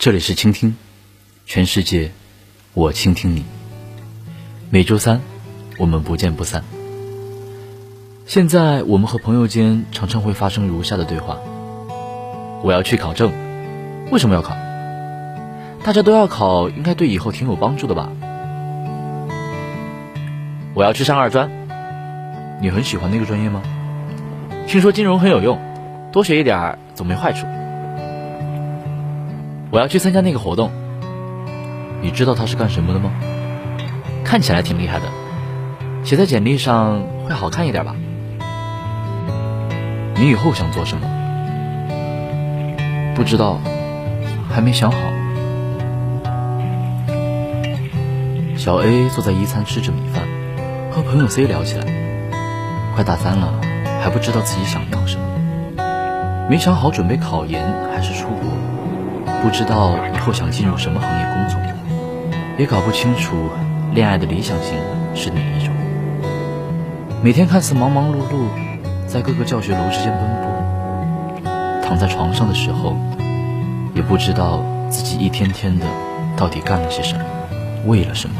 这里是倾听，全世界，我倾听你。每周三，我们不见不散。现在我们和朋友间常常会发生如下的对话：我要去考证，为什么要考？大家都要考，应该对以后挺有帮助的吧？我要去上二专，你很喜欢那个专业吗？听说金融很有用，多学一点总没坏处。我要去参加那个活动，你知道他是干什么的吗？看起来挺厉害的，写在简历上会好看一点吧？你以后想做什么？不知道，还没想好。小 A 坐在一餐吃着米饭，和朋友 C 聊起来。快大三了，还不知道自己想要什么，没想好准备考研还是出国。不知道以后想进入什么行业工作，也搞不清楚恋爱的理想型是哪一种。每天看似忙忙碌碌，在各个教学楼之间奔波，躺在床上的时候，也不知道自己一天天的到底干了些什么，为了什么。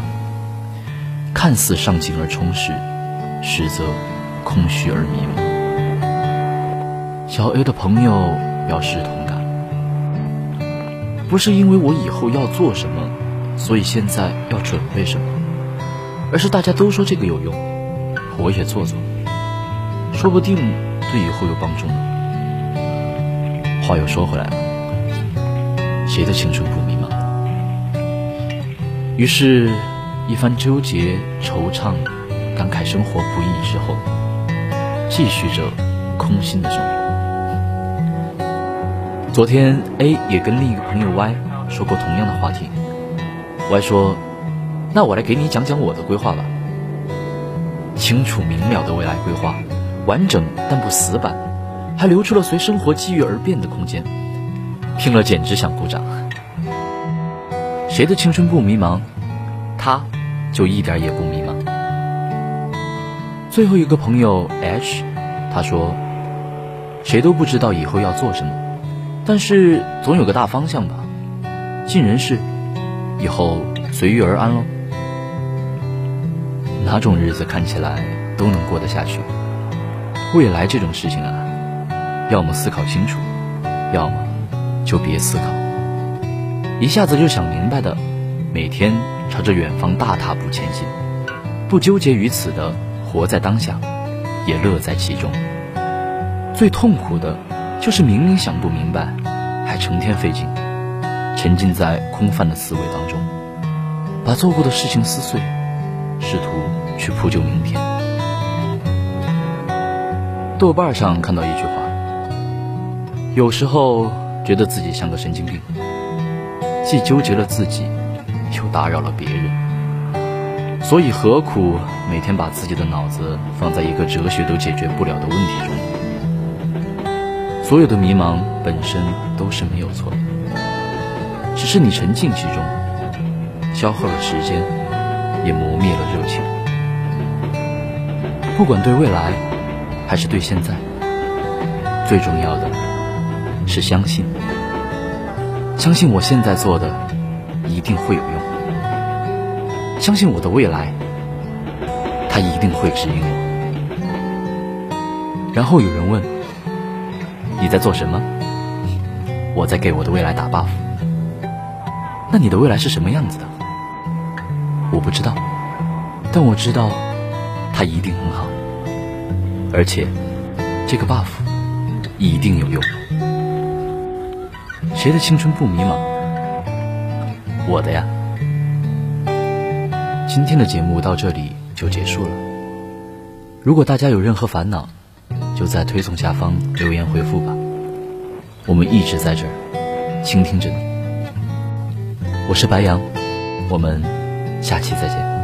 看似上进而充实，实则空虚而迷茫。小 A 的朋友表示同。不是因为我以后要做什么，所以现在要准备什么，而是大家都说这个有用，我也做做，说不定对以后有帮助呢。话又说回来了，谁的青春不迷茫？于是，一番纠结、惆怅、感慨生活不易之后，继续着空心的生活。昨天 A 也跟另一个朋友 Y 说过同样的话题。Y 说：“那我来给你讲讲我的规划吧。清楚明了的未来规划，完整但不死板，还留出了随生活机遇而变的空间。听了简直想鼓掌。谁的青春不迷茫？他，就一点也不迷茫。最后一个朋友 H，他说：谁都不知道以后要做什么。”但是总有个大方向吧，尽人事，以后随遇而安喽。哪种日子看起来都能过得下去？未来这种事情啊，要么思考清楚，要么就别思考。一下子就想明白的，每天朝着远方大踏步前行，不纠结于此的，活在当下，也乐在其中。最痛苦的。就是明明想不明白，还成天费劲，沉浸在空泛的思维当中，把做过的事情撕碎，试图去铺就明天。豆瓣上看到一句话：有时候觉得自己像个神经病，既纠结了自己，又打扰了别人，所以何苦每天把自己的脑子放在一个哲学都解决不了的问题中？所有的迷茫本身都是没有错，只是你沉浸其中，消耗了时间，也磨灭了热情。不管对未来，还是对现在，最重要的是相信，相信我现在做的一定会有用，相信我的未来，它一定会指引我。然后有人问。你在做什么？我在给我的未来打 buff。那你的未来是什么样子的？我不知道，但我知道，它一定很好，而且这个 buff 一定有用。谁的青春不迷茫？我的呀。今天的节目到这里就结束了。如果大家有任何烦恼，就在推送下方留言回复吧，我们一直在这儿倾听着你。我是白羊，我们下期再见。